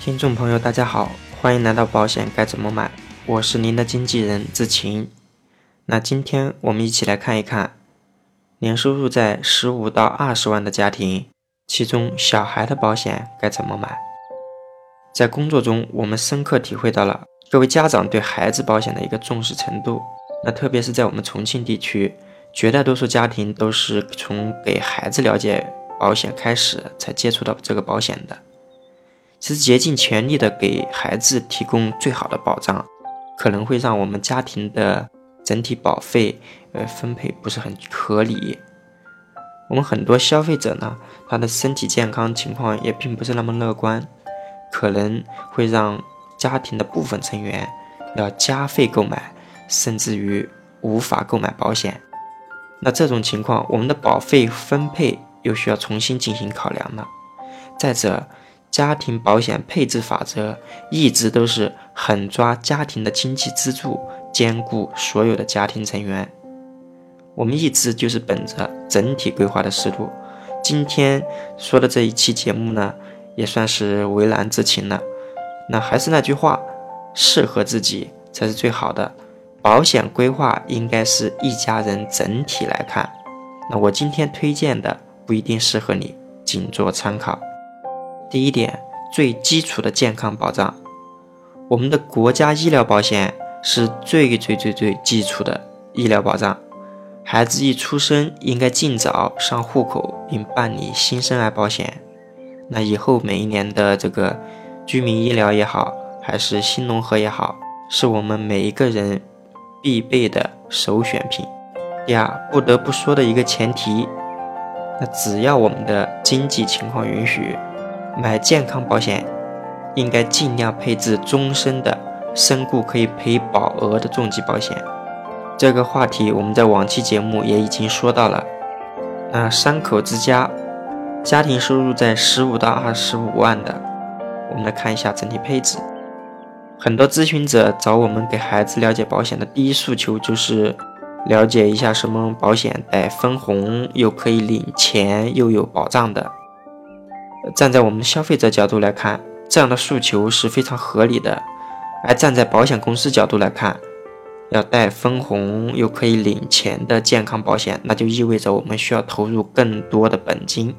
听众朋友，大家好，欢迎来到保险该怎么买，我是您的经纪人志晴。那今天我们一起来看一看，年收入在十五到二十万的家庭，其中小孩的保险该怎么买？在工作中，我们深刻体会到了各位家长对孩子保险的一个重视程度。那特别是在我们重庆地区，绝大多数家庭都是从给孩子了解保险开始，才接触到这个保险的。其实竭尽全力的给孩子提供最好的保障，可能会让我们家庭的整体保费呃分配不是很合理。我们很多消费者呢，他的身体健康情况也并不是那么乐观，可能会让家庭的部分成员要加费购买，甚至于无法购买保险。那这种情况，我们的保费分配又需要重新进行考量了。再者，家庭保险配置法则一直都是狠抓家庭的经济支柱，兼顾所有的家庭成员。我们一直就是本着整体规划的思路。今天说的这一期节目呢，也算是为难之情了。那还是那句话，适合自己才是最好的。保险规划应该是一家人整体来看。那我今天推荐的不一定适合你，仅做参考。第一点，最基础的健康保障，我们的国家医疗保险是最最最最基础的医疗保障。孩子一出生，应该尽早上户口并办理新生儿保险。那以后每一年的这个居民医疗也好，还是新农合也好，是我们每一个人必备的首选品。第二，不得不说的一个前提，那只要我们的经济情况允许。买健康保险，应该尽量配置终身的身故可以赔保额的重疾保险。这个话题我们在往期节目也已经说到了。那三口之家，家庭收入在十五到二十五万的，我们来看一下整体配置。很多咨询者找我们给孩子了解保险的第一诉求就是了解一下什么保险带分红，又可以领钱，又有保障的。站在我们消费者角度来看，这样的诉求是非常合理的；而站在保险公司角度来看，要带分红又可以领钱的健康保险，那就意味着我们需要投入更多的本金。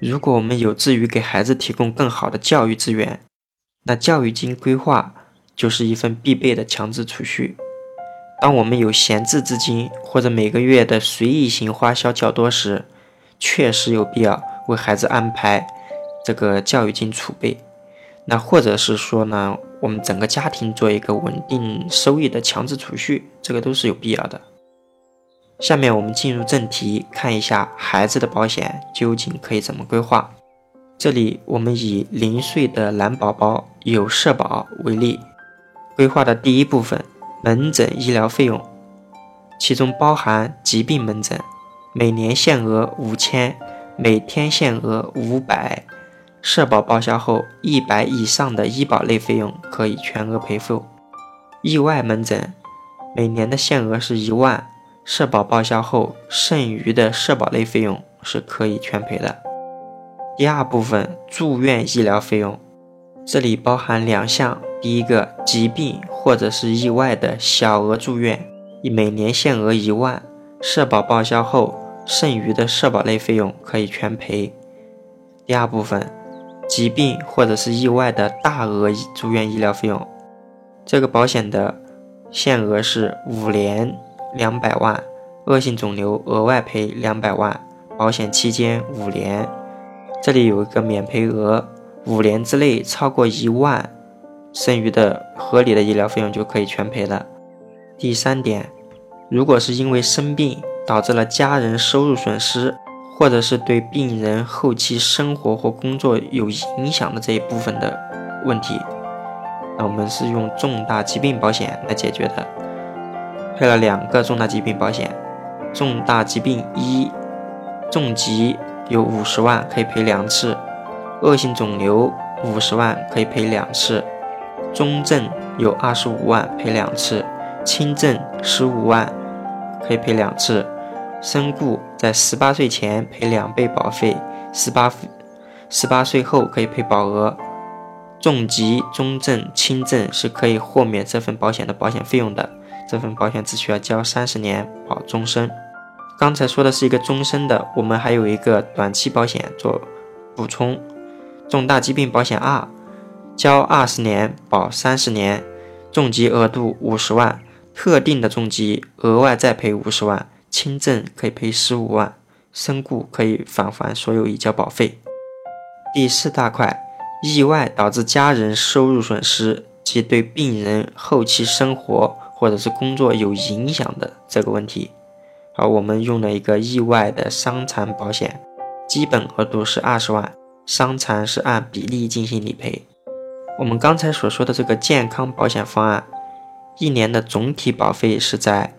如果我们有志于给孩子提供更好的教育资源，那教育金规划就是一份必备的强制储蓄。当我们有闲置资金或者每个月的随意型花销较多时，确实有必要为孩子安排。这个教育金储备，那或者是说呢，我们整个家庭做一个稳定收益的强制储蓄，这个都是有必要的。下面我们进入正题，看一下孩子的保险究竟可以怎么规划。这里我们以零岁的男宝宝有社保为例，规划的第一部分门诊医疗费用，其中包含疾病门诊，每年限额五千，每天限额五百。社保报销后，一百以上的医保类费用可以全额赔付。意外门诊每年的限额是一万，社保报销后剩余的社保类费用是可以全赔的。第二部分住院医疗费用，这里包含两项：第一个疾病或者是意外的小额住院，每年限额一万，社保报销后剩余的社保类费用可以全赔。第二部分。疾病或者是意外的大额住院医疗费用，这个保险的限额是五年两百万，恶性肿瘤额外赔两百万，保险期间五年。这里有一个免赔额，五年之内超过一万，剩余的合理的医疗费用就可以全赔了。第三点，如果是因为生病导致了家人收入损失。或者是对病人后期生活或工作有影响的这一部分的问题，那我们是用重大疾病保险来解决的，配了两个重大疾病保险，重大疾病一，重疾有五十万可以赔两次，恶性肿瘤五十万可以赔两次，中症有二十五万赔两次，轻症十五万可以赔两次。身故在十八岁前赔两倍保费，十八十八岁后可以赔保额。重疾、中症、轻症是可以豁免这份保险的保险费用的，这份保险只需要交三十年保终身。刚才说的是一个终身的，我们还有一个短期保险做补充，重大疾病保险二，交二十年保三十年，重疾额度五十万，特定的重疾额外再赔五十万，轻症可以赔十五万，身故可以返还所有已交保费。第四大块，意外导致家人收入损失及对病人后期生活或者是工作有影响的这个问题。好我们用了一个意外的伤残保险，基本额度是二十万，伤残是按比例进行理赔。我们刚才所说的这个健康保险方案，一年的总体保费是在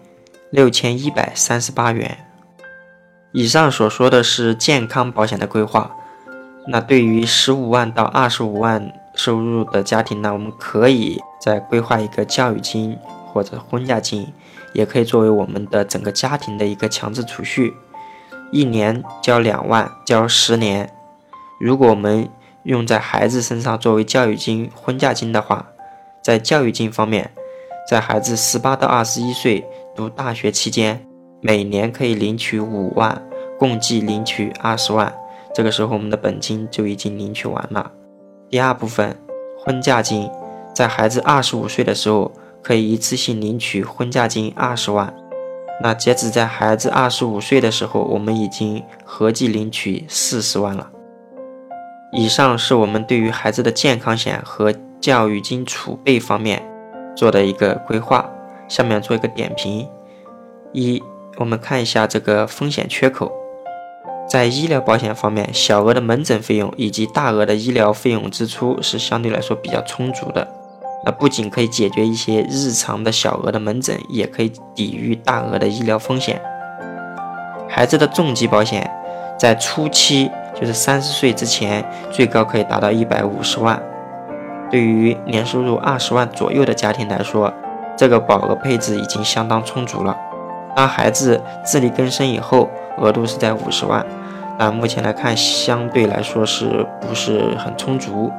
六千一百三十八元。以上所说的是健康保险的规划。那对于十五万到二十五万收入的家庭呢，我们可以再规划一个教育金或者婚嫁金。也可以作为我们的整个家庭的一个强制储蓄，一年交两万，交十年。如果我们用在孩子身上作为教育金、婚嫁金的话，在教育金方面，在孩子十八到二十一岁读大学期间，每年可以领取五万，共计领取二十万。这个时候我们的本金就已经领取完了。第二部分，婚嫁金，在孩子二十五岁的时候。可以一次性领取婚嫁金二十万，那截止在孩子二十五岁的时候，我们已经合计领取四十万了。以上是我们对于孩子的健康险和教育金储备方面做的一个规划。下面做一个点评：一，我们看一下这个风险缺口，在医疗保险方面，小额的门诊费用以及大额的医疗费用支出是相对来说比较充足的。那不仅可以解决一些日常的小额的门诊，也可以抵御大额的医疗风险。孩子的重疾保险在初期，就是三十岁之前，最高可以达到一百五十万。对于年收入二十万左右的家庭来说，这个保额配置已经相当充足了。当孩子自力更生以后，额度是在五十万，但目前来看，相对来说是不是很充足？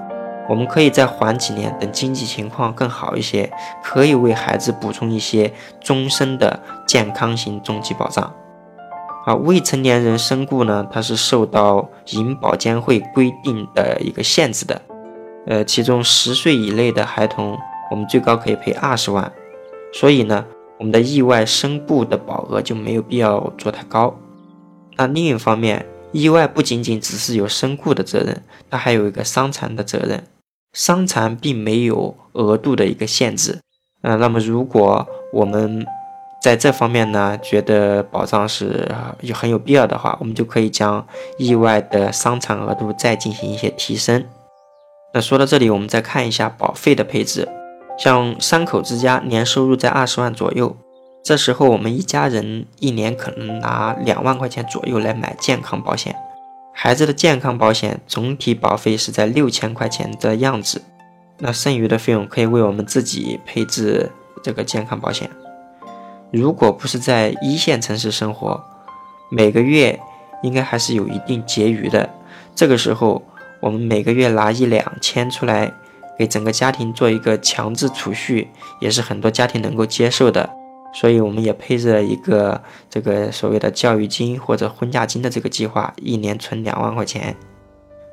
我们可以再缓几年，等经济情况更好一些，可以为孩子补充一些终身的健康型终极保障。啊，未成年人身故呢，它是受到银保监会规定的一个限制的。呃，其中十岁以内的孩童，我们最高可以赔二十万。所以呢，我们的意外身故的保额就没有必要做太高。那另一方面，意外不仅仅只是有身故的责任，它还有一个伤残的责任。伤残并没有额度的一个限制，呃，那么如果我们在这方面呢觉得保障是有很有必要的话，我们就可以将意外的伤残额度再进行一些提升。那说到这里，我们再看一下保费的配置，像三口之家年收入在二十万左右，这时候我们一家人一年可能拿两万块钱左右来买健康保险。孩子的健康保险总体保费是在六千块钱的样子，那剩余的费用可以为我们自己配置这个健康保险。如果不是在一线城市生活，每个月应该还是有一定结余的。这个时候，我们每个月拿一两千出来，给整个家庭做一个强制储蓄，也是很多家庭能够接受的。所以我们也配置了一个这个所谓的教育金或者婚嫁金的这个计划，一年存两万块钱。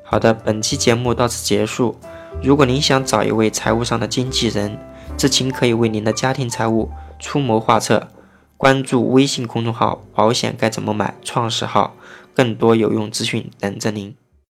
好的，本期节目到此结束。如果您想找一位财务上的经纪人，知情可以为您的家庭财务出谋划策。关注微信公众号“保险该怎么买”创始号，更多有用资讯等着您。